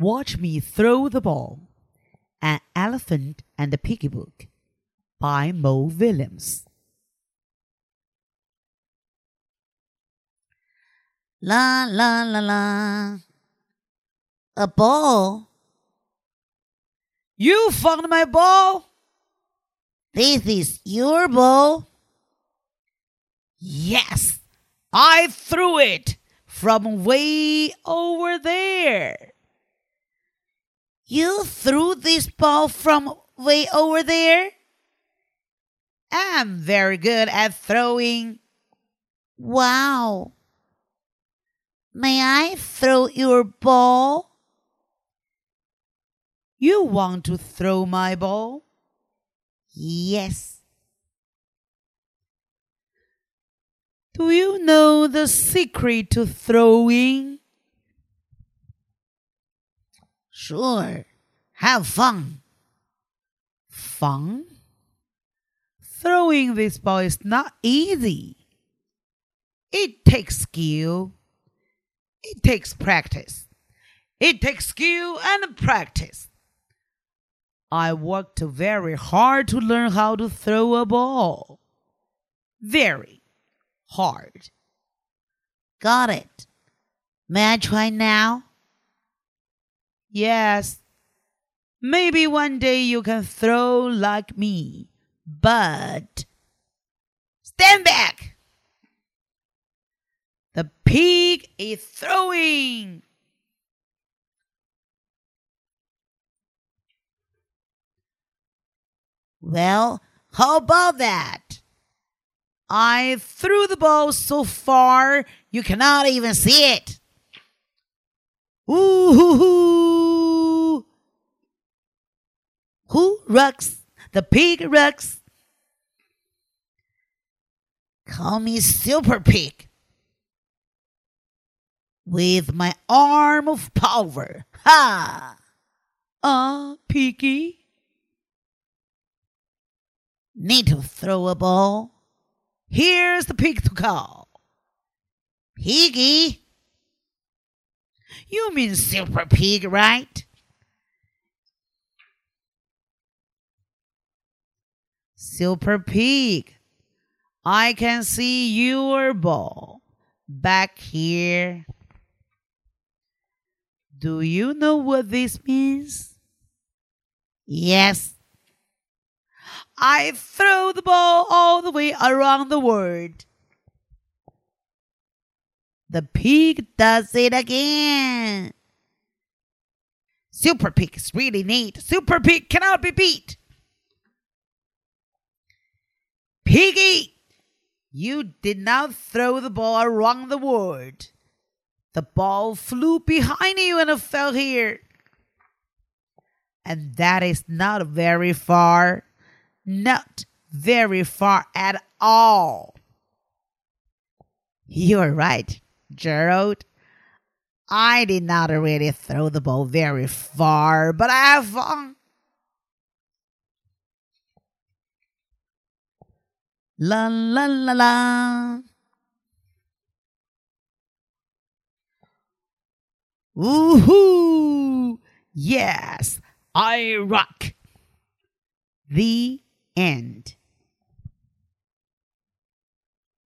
Watch Me Throw the Ball An Elephant and the Piggie Book by Mo Willems. La la la la. A ball? You found my ball? This is your ball? Yes, I threw it from way over there. You threw this ball from way over there? I'm very good at throwing. Wow. May I throw your ball? You want to throw my ball? Yes. Do you know the secret to throwing? Sure. Have fun. Fun? Throwing this ball is not easy. It takes skill. It takes practice. It takes skill and practice. I worked very hard to learn how to throw a ball. Very hard. Got it. May I try now? Yes. Maybe one day you can throw like me, but stand back. The pig is throwing. Well, how about that? I threw the ball so far you cannot even see it. Ooh hoo hoo. Who rocks? The pig rocks. Call me Super Pig. With my arm of power. Ha! Ah, uh, Piggie. Need to throw a ball? Here's the pig to call. Piggie? You mean Super Pig, right? Super Pig, I can see your ball back here. Do you know what this means? Yes. I throw the ball all the way around the world. The pig does it again. Super Pig is really neat. Super Pig cannot be beat. Piggie, you did not throw the ball around the world. The ball flew behind you and it fell here. And that is not very far. Not very far at all. You're right, Gerald. I did not really throw the ball very far, but I have fun. La la la la. Woohoo! Yes, I rock. The end.